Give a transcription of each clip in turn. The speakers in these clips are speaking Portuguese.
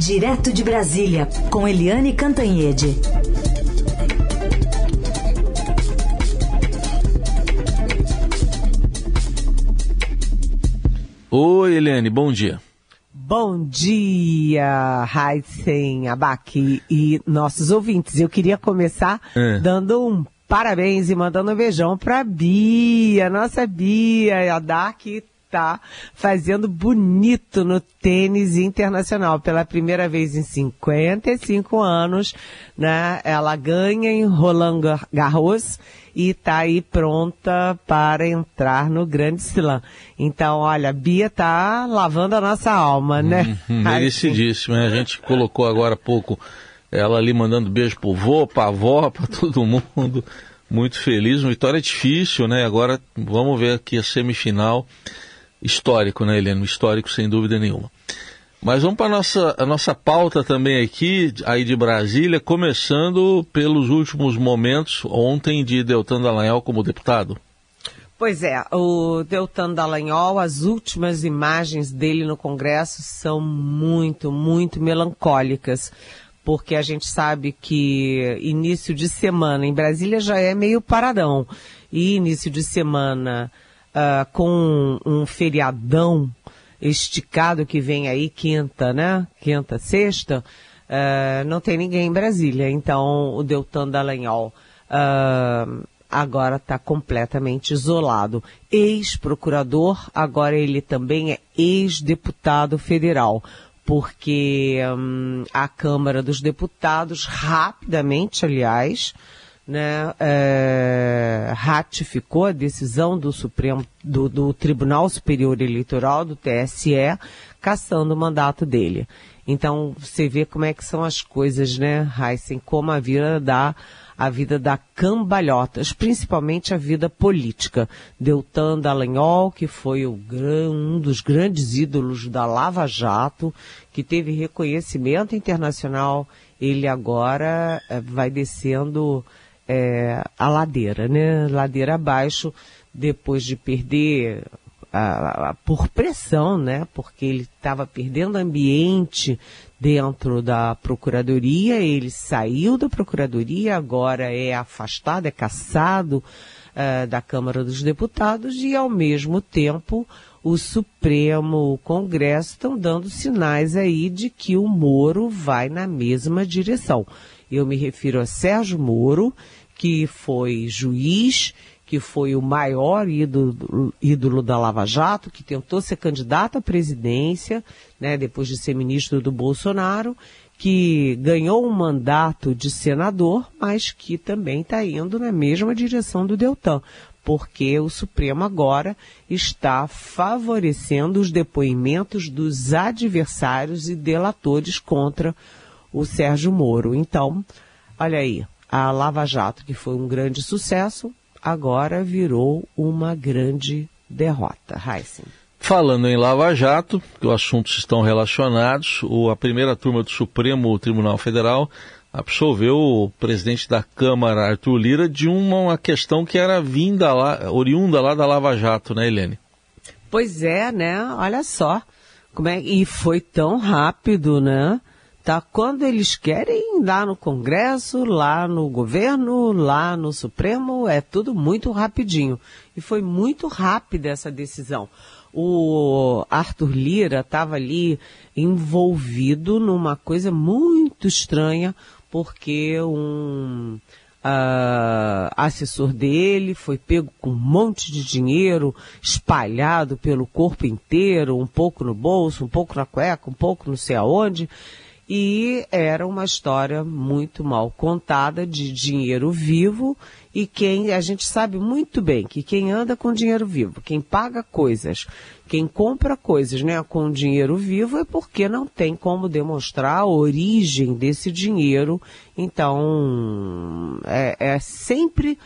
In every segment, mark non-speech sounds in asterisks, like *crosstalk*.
Direto de Brasília, com Eliane Cantanhede. Oi, Eliane, bom dia. Bom dia, Heisen, Abac e nossos ouvintes. Eu queria começar é. dando um parabéns e mandando um beijão pra Bia, nossa Bia, a Dark tá fazendo bonito no tênis internacional. Pela primeira vez em 55 anos, né? Ela ganha em Roland Garros e tá aí pronta para entrar no Grande Slam. Então, olha, a Bia tá lavando a nossa alma, né? Hum, merecidíssimo, né? A gente colocou agora há pouco ela ali mandando beijo pro vô, pra avó, pra todo mundo. Muito feliz, uma vitória difícil, né? Agora vamos ver aqui a semifinal histórico, né, Helena? Histórico, sem dúvida nenhuma. Mas vamos para a nossa, a nossa pauta também aqui, aí de Brasília, começando pelos últimos momentos ontem de Deltan Dallagnol como deputado. Pois é, o Deltan Dallagnol, as últimas imagens dele no Congresso são muito, muito melancólicas, porque a gente sabe que início de semana em Brasília já é meio paradão, e início de semana uh, com um feriadão esticado que vem aí, quinta, né? Quinta, sexta, uh, não tem ninguém em Brasília. Então, o Deltan Dallagnol uh, agora está completamente isolado. Ex-procurador, agora ele também é ex-deputado federal porque um, a Câmara dos Deputados, rapidamente, aliás, né, é, ratificou a decisão do Supremo, do, do, Tribunal Superior Eleitoral, do TSE, caçando o mandato dele. Então, você vê como é que são as coisas, né, Heisen, como a vida dá, a vida dá cambalhotas, principalmente a vida política. Deltan Dallagnol, que foi o, um dos grandes ídolos da Lava Jato, que teve reconhecimento internacional, ele agora é, vai descendo é, a ladeira, né? Ladeira abaixo, depois de perder a, a, por pressão, né? Porque ele estava perdendo ambiente dentro da procuradoria, ele saiu da procuradoria, agora é afastado, é caçado uh, da Câmara dos Deputados e, ao mesmo tempo, o Supremo, o Congresso estão dando sinais aí de que o Moro vai na mesma direção. Eu me refiro a Sérgio Moro que foi juiz, que foi o maior ídolo, ídolo, da Lava Jato, que tentou ser candidato à presidência, né, depois de ser ministro do Bolsonaro, que ganhou um mandato de senador, mas que também está indo na mesma direção do Deltan, porque o Supremo agora está favorecendo os depoimentos dos adversários e delatores contra o Sérgio Moro. Então, olha aí, a Lava Jato, que foi um grande sucesso, agora virou uma grande derrota. Heisen. Falando em Lava Jato, que os assuntos estão relacionados, a primeira turma do Supremo Tribunal Federal absolveu o presidente da Câmara, Arthur Lira, de uma, uma questão que era vinda lá, oriunda lá da Lava Jato, né, Helene? Pois é, né? Olha só. Como é, e foi tão rápido, né? Tá? Quando eles querem, lá no Congresso, lá no governo, lá no Supremo, é tudo muito rapidinho. E foi muito rápida essa decisão. O Arthur Lira estava ali envolvido numa coisa muito estranha, porque um uh, assessor dele foi pego com um monte de dinheiro espalhado pelo corpo inteiro, um pouco no bolso, um pouco na cueca, um pouco não sei aonde. E era uma história muito mal contada de dinheiro vivo e quem a gente sabe muito bem que quem anda com dinheiro vivo, quem paga coisas, quem compra coisas, né, com dinheiro vivo é porque não tem como demonstrar a origem desse dinheiro. Então é, é sempre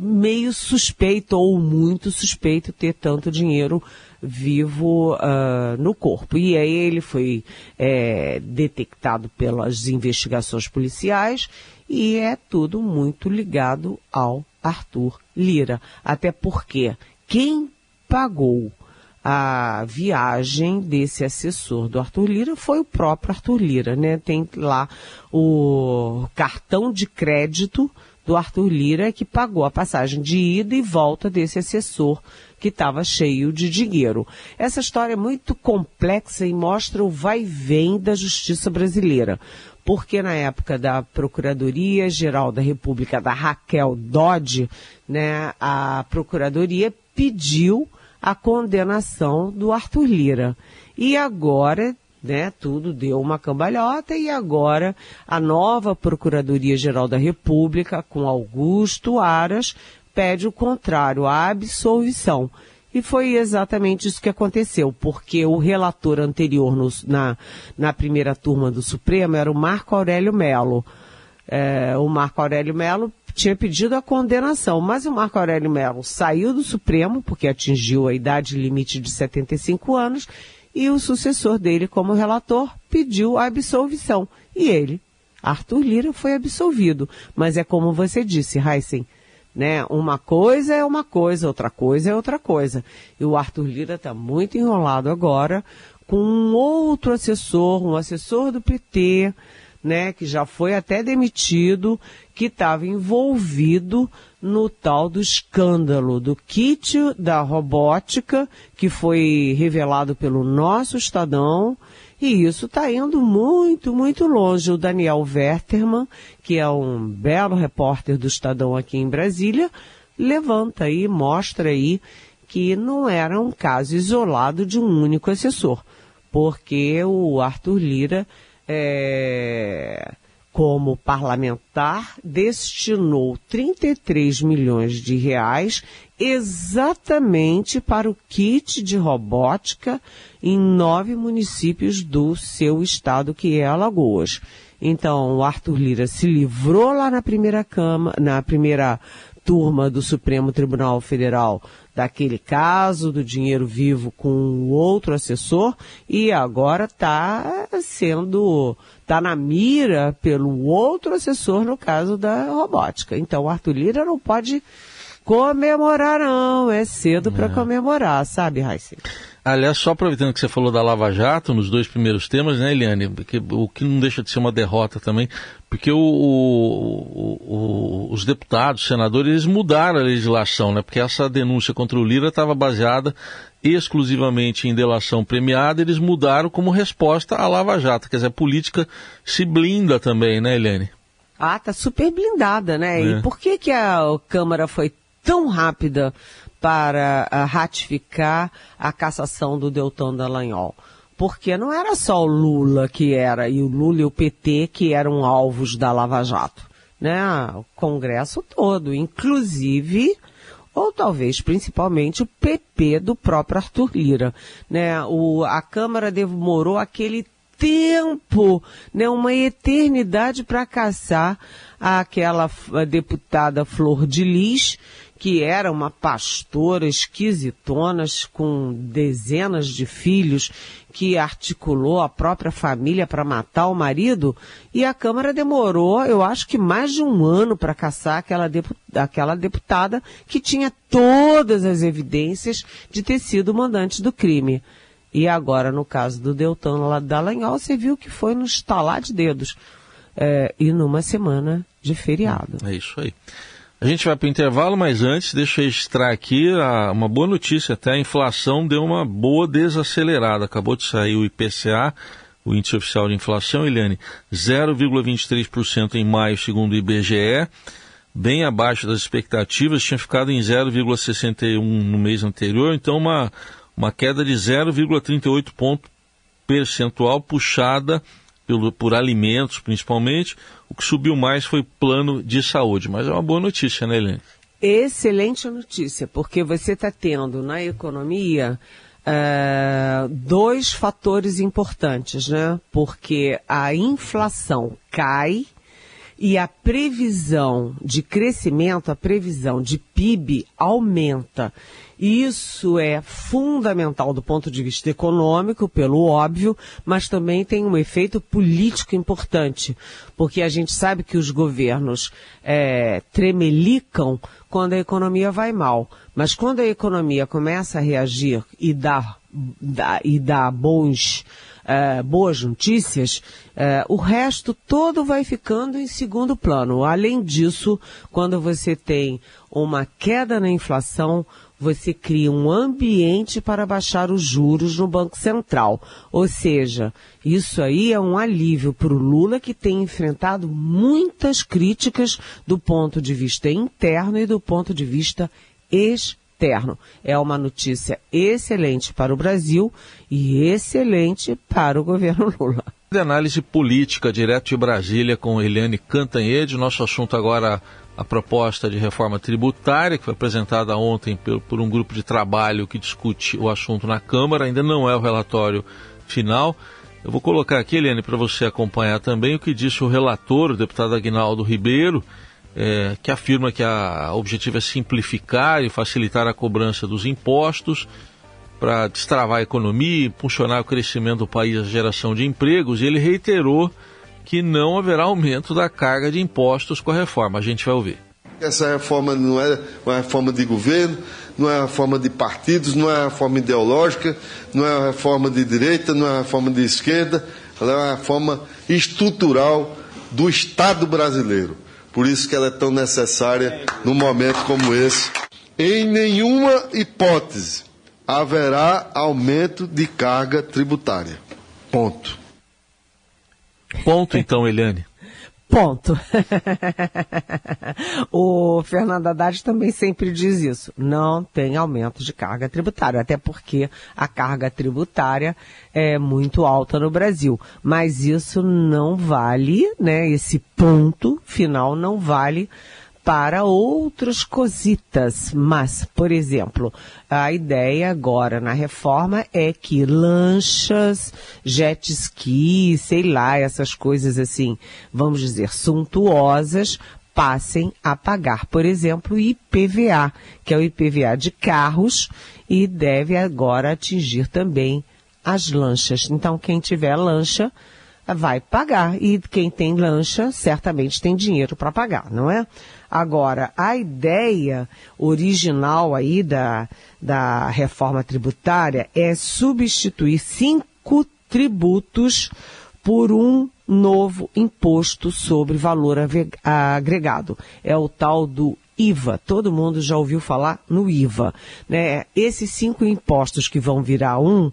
meio suspeito ou muito suspeito ter tanto dinheiro vivo uh, no corpo. E aí ele foi é, detectado pelas investigações policiais e é tudo muito ligado ao Arthur Lira. Até porque quem pagou a viagem desse assessor do Arthur Lira foi o próprio Arthur Lira, né? Tem lá o cartão de crédito do Arthur Lira que pagou a passagem de ida e volta desse assessor que estava cheio de dinheiro. Essa história é muito complexa e mostra o vai e vem da justiça brasileira. Porque na época da Procuradoria Geral da República, da Raquel Dodge, né, a Procuradoria pediu a condenação do Arthur Lira. E agora, né, tudo deu uma cambalhota e agora a nova Procuradoria-Geral da República, com Augusto Aras, pede o contrário, a absolvição. E foi exatamente isso que aconteceu, porque o relator anterior no, na, na primeira turma do Supremo era o Marco Aurélio Melo. É, o Marco Aurélio Melo tinha pedido a condenação, mas o Marco Aurélio Melo saiu do Supremo, porque atingiu a idade limite de 75 anos, e o sucessor dele, como relator, pediu a absolvição. E ele, Arthur Lira, foi absolvido. Mas é como você disse, Heisen, né? Uma coisa é uma coisa, outra coisa é outra coisa. E o Arthur Lira está muito enrolado agora com um outro assessor, um assessor do PT, né, que já foi até demitido, que estava envolvido no tal do escândalo do kit da robótica, que foi revelado pelo nosso Estadão, e isso está indo muito, muito longe. O Daniel Werterman, que é um belo repórter do Estadão aqui em Brasília, levanta aí, mostra aí que não era um caso isolado de um único assessor, porque o Arthur Lira é, como parlamentar, destinou 33 milhões de reais exatamente para o kit de robótica em nove municípios do seu estado, que é Alagoas. Então, o Arthur Lira se livrou lá na primeira cama, na primeira turma do Supremo Tribunal Federal daquele caso do dinheiro vivo com o outro assessor e agora está sendo está na mira pelo outro assessor no caso da robótica. Então, o Arthur Lira não pode comemorar, não. É cedo para é. comemorar, sabe, Raíssa? Aliás, só aproveitando que você falou da Lava Jato nos dois primeiros temas, né, Eliane? Porque, o que não deixa de ser uma derrota também, porque o, o, o, os deputados, senadores, eles mudaram a legislação, né? Porque essa denúncia contra o Lira estava baseada exclusivamente em delação premiada, eles mudaram como resposta à Lava Jato. Quer dizer, a política se blinda também, né, Eliane? Ah, tá super blindada, né? É. E por que, que a Câmara foi tão rápida para uh, ratificar a cassação do Deltan Dallagnol. Porque não era só o Lula que era, e o Lula e o PT que eram alvos da Lava Jato. Né? O Congresso todo, inclusive, ou talvez principalmente o PP do próprio Arthur Lira. Né? O, a Câmara demorou aquele tempo, né, uma eternidade para caçar aquela deputada Flor de Lis, que era uma pastora esquisitona com dezenas de filhos, que articulou a própria família para matar o marido, e a Câmara demorou, eu acho que mais de um ano para caçar aquela, aquela deputada que tinha todas as evidências de ter sido mandante do crime. E agora, no caso do Deltan Dallagnol, você viu que foi no estalar de dedos. É, e numa semana de feriado. É isso aí. A gente vai para o intervalo, mas antes, deixa eu registrar aqui a, uma boa notícia. Até a inflação deu uma boa desacelerada. Acabou de sair o IPCA, o Índice Oficial de Inflação, Eliane, 0,23% em maio, segundo o IBGE, bem abaixo das expectativas. Tinha ficado em 0,61% no mês anterior, então uma, uma queda de 0,38 ponto percentual puxada pelo, por alimentos, principalmente o que subiu mais foi plano de saúde, mas é uma boa notícia, né, Helene? Excelente notícia, porque você está tendo na economia uh, dois fatores importantes, né? Porque a inflação cai e a previsão de crescimento, a previsão de PIB aumenta. Isso é fundamental do ponto de vista econômico, pelo óbvio, mas também tem um efeito político importante, porque a gente sabe que os governos é, tremelicam quando a economia vai mal, mas quando a economia começa a reagir e dar dá, e dá bons, uh, boas notícias, uh, o resto todo vai ficando em segundo plano. Além disso, quando você tem uma queda na inflação, você cria um ambiente para baixar os juros no Banco Central. Ou seja, isso aí é um alívio para o Lula que tem enfrentado muitas críticas do ponto de vista interno e do ponto de vista externo. É uma notícia excelente para o Brasil e excelente para o governo *laughs* Lula. De análise política, direto de Brasília, com Eliane Cantanhede. Nosso assunto agora a proposta de reforma tributária, que foi apresentada ontem por, um grupo de trabalho que discute o assunto na Câmara, ainda não é o relatório final. Eu vou colocar aqui, Eliane, para você acompanhar também o que disse o relator, o deputado Aguinaldo Ribeiro, é, que afirma que a, objetivo é simplificar e facilitar a cobrança dos impostos para destravar a economia, impulsionar o crescimento do país a geração de empregos, e ele reiterou que não haverá aumento da carga de impostos com a reforma. A gente vai ouvir. Essa reforma não é uma reforma de governo, não é uma reforma de partidos, não é uma reforma ideológica, não é uma reforma de direita, não é uma reforma de esquerda, ela é uma reforma estrutural do Estado brasileiro. Por isso que ela é tão necessária num momento como esse. Em nenhuma hipótese haverá aumento de carga tributária. Ponto. Ponto então, Eliane. Ponto. *laughs* o Fernando Haddad também sempre diz isso. Não tem aumento de carga tributária, até porque a carga tributária é muito alta no Brasil. Mas isso não vale, né? Esse ponto final não vale para outras cositas. Mas, por exemplo, a ideia agora na reforma é que lanchas, jet ski, sei lá, essas coisas assim, vamos dizer, suntuosas, passem a pagar, por exemplo, IPVA, que é o IPVA de carros e deve agora atingir também as lanchas. Então, quem tiver lancha vai pagar e quem tem lancha certamente tem dinheiro para pagar, não é? Agora, a ideia original aí da, da reforma tributária é substituir cinco tributos por um novo imposto sobre valor agregado. É o tal do IVA. Todo mundo já ouviu falar no IVA. Né? Esses cinco impostos que vão virar um,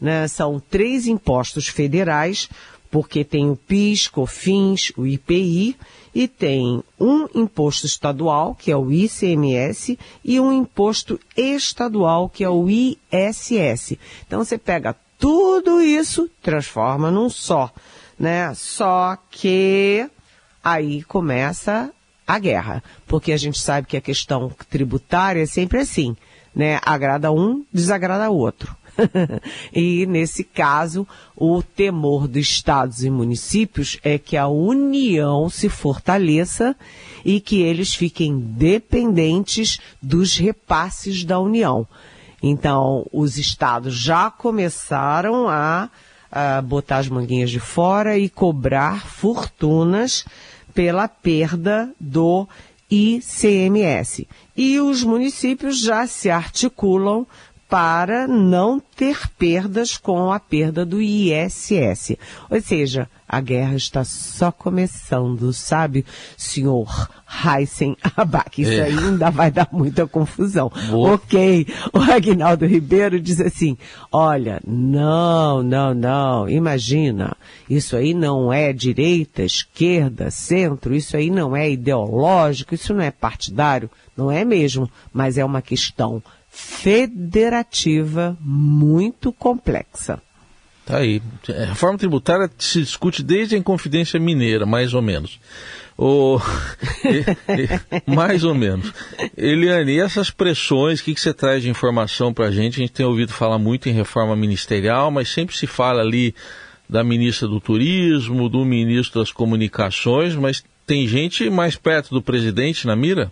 né, são três impostos federais, porque tem o PIS, COFINS, o IPI, e tem um imposto estadual, que é o ICMS, e um imposto estadual, que é o ISS. Então você pega tudo isso, transforma num só, né? Só que aí começa a guerra, porque a gente sabe que a questão tributária é sempre assim, né? Agrada um, desagrada outro. *laughs* e nesse caso, o temor dos estados e municípios é que a união se fortaleça e que eles fiquem dependentes dos repasses da União. Então, os estados já começaram a, a botar as manguinhas de fora e cobrar fortunas pela perda do ICMS. E os municípios já se articulam para não ter perdas com a perda do ISS. Ou seja, a guerra está só começando, sabe, senhor Heisen Abac? Isso é. ainda vai dar muita confusão. Boa. Ok, o Agnaldo Ribeiro diz assim, olha, não, não, não, imagina, isso aí não é direita, esquerda, centro, isso aí não é ideológico, isso não é partidário, não é mesmo, mas é uma questão federativa muito complexa. Tá aí. A é, reforma tributária se discute desde a Inconfidência Mineira, mais ou menos. O... *laughs* mais ou menos. Eliane, e essas pressões, o que, que você traz de informação para a gente? A gente tem ouvido falar muito em reforma ministerial, mas sempre se fala ali da ministra do Turismo, do ministro das Comunicações, mas tem gente mais perto do presidente na mira?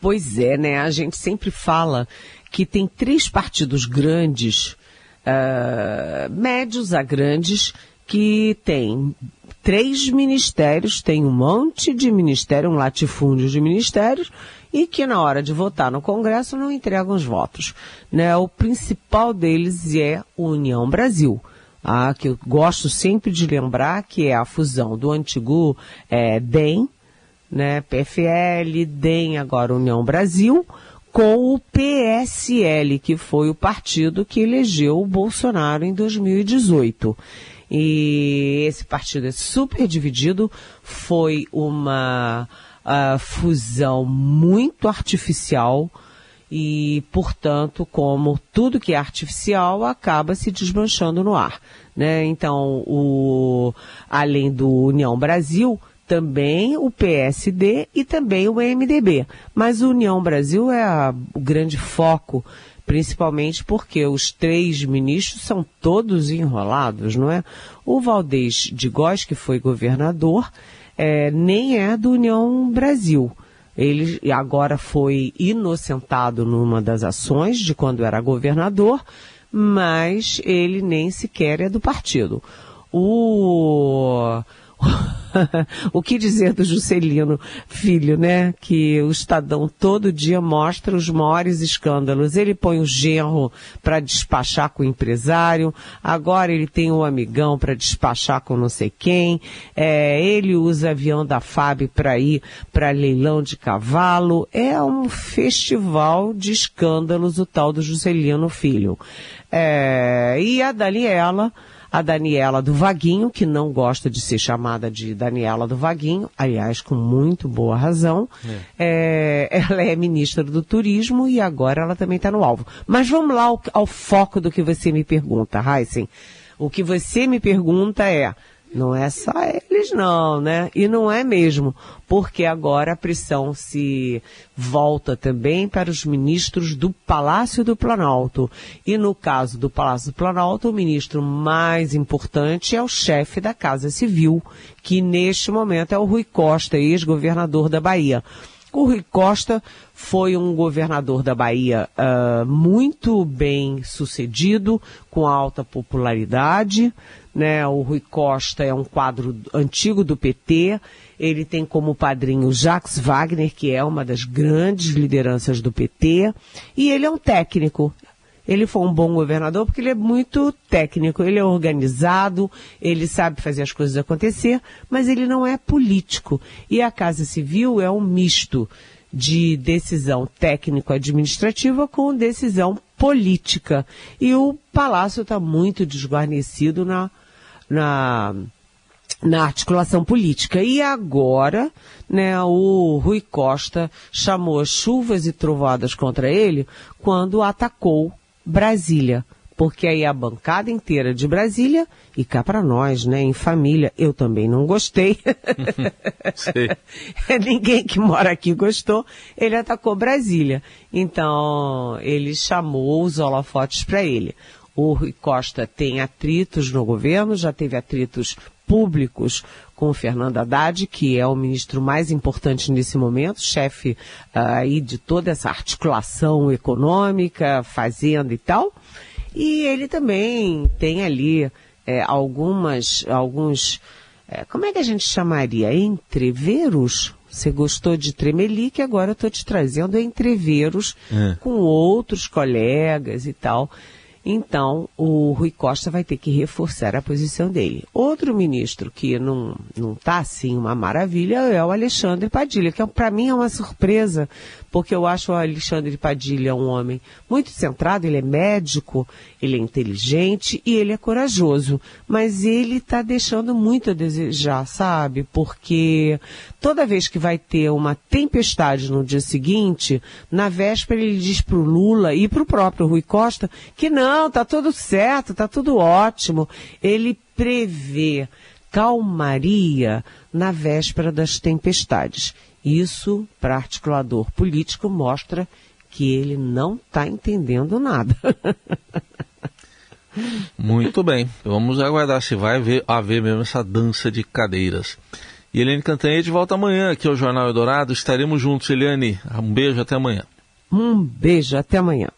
Pois é, né? A gente sempre fala que tem três partidos grandes, uh, médios a grandes, que tem três ministérios, tem um monte de ministério, um latifúndio de ministérios, e que na hora de votar no Congresso não entregam os votos. Né? O principal deles é União Brasil. Ah, que eu gosto sempre de lembrar que é a fusão do antigo é, DEM, né, PFL, DEM, agora União Brasil, com o PSL, que foi o partido que elegeu o Bolsonaro em 2018. E esse partido é super dividido, foi uma uh, fusão muito artificial e, portanto, como tudo que é artificial acaba se desmanchando no ar. Né? Então, o, além do União Brasil, também o PSD e também o MDB. Mas o União Brasil é a, o grande foco, principalmente porque os três ministros são todos enrolados, não é? O Valdez de Góes, que foi governador, é, nem é do União Brasil. Ele agora foi inocentado numa das ações de quando era governador, mas ele nem sequer é do partido. O *laughs* o que dizer do Juscelino Filho, né? Que o Estadão todo dia mostra os maiores escândalos. Ele põe o genro para despachar com o empresário, agora ele tem o amigão para despachar com não sei quem, é, ele usa avião da FAB para ir para leilão de cavalo. É um festival de escândalos o tal do Juscelino Filho. É, e a Daniela a Daniela do Vaguinho, que não gosta de ser chamada de Daniela do Vaguinho, aliás, com muito boa razão. É. É, ela é ministra do Turismo e agora ela também está no alvo. Mas vamos lá ao, ao, foco do que você me pergunta, Heisen. O que você me pergunta é, não é só eles não, né? E não é mesmo, porque agora a pressão se volta também para os ministros do Palácio do Planalto. E no caso do Palácio do Planalto, o ministro mais importante é o chefe da Casa Civil, que neste momento é o Rui Costa, ex-governador da Bahia. O Rui Costa foi um governador da Bahia uh, muito bem sucedido, com alta popularidade, né? O Rui Costa é um quadro antigo do PT. Ele tem como padrinho Jacques Wagner, que é uma das grandes lideranças do PT. E ele é um técnico. Ele foi um bom governador porque ele é muito técnico, ele é organizado, ele sabe fazer as coisas acontecer, mas ele não é político. E a Casa Civil é um misto de decisão técnico-administrativa com decisão política. E o Palácio está muito desguarnecido na na, na articulação política. E agora, né, o Rui Costa chamou chuvas e trovadas contra ele quando atacou Brasília. Porque aí a bancada inteira de Brasília, e cá para nós, né, em família, eu também não gostei. *laughs* *laughs* Ninguém que mora aqui gostou. Ele atacou Brasília. Então, ele chamou os holofotes para ele. O Rui Costa tem atritos no governo, já teve atritos públicos com o Fernando Haddad, que é o ministro mais importante nesse momento, chefe uh, aí de toda essa articulação econômica, fazenda e tal. E ele também tem ali é, algumas, alguns, é, como é que a gente chamaria? Entreveros? Você gostou de Tremelique, agora eu estou te trazendo entreveros é. com outros colegas e tal. Então, o Rui Costa vai ter que reforçar a posição dele. Outro ministro que não está assim uma maravilha é o Alexandre Padilha, que é, para mim é uma surpresa, porque eu acho o Alexandre Padilha um homem muito centrado, ele é médico, ele é inteligente e ele é corajoso. Mas ele está deixando muito a desejar, sabe? Porque toda vez que vai ter uma tempestade no dia seguinte, na véspera ele diz para o Lula e para o próprio Rui Costa que não, tá tudo certo, tá tudo ótimo. Ele prevê calmaria na véspera das tempestades. Isso, para articulador político, mostra que ele não está entendendo nada. *laughs* Muito bem. Vamos aguardar se vai haver, haver mesmo essa dança de cadeiras. E Eliane Cantanhede volta amanhã aqui ao Jornal Eldorado. Estaremos juntos, Eliane. Um beijo, até amanhã. Um beijo, até amanhã.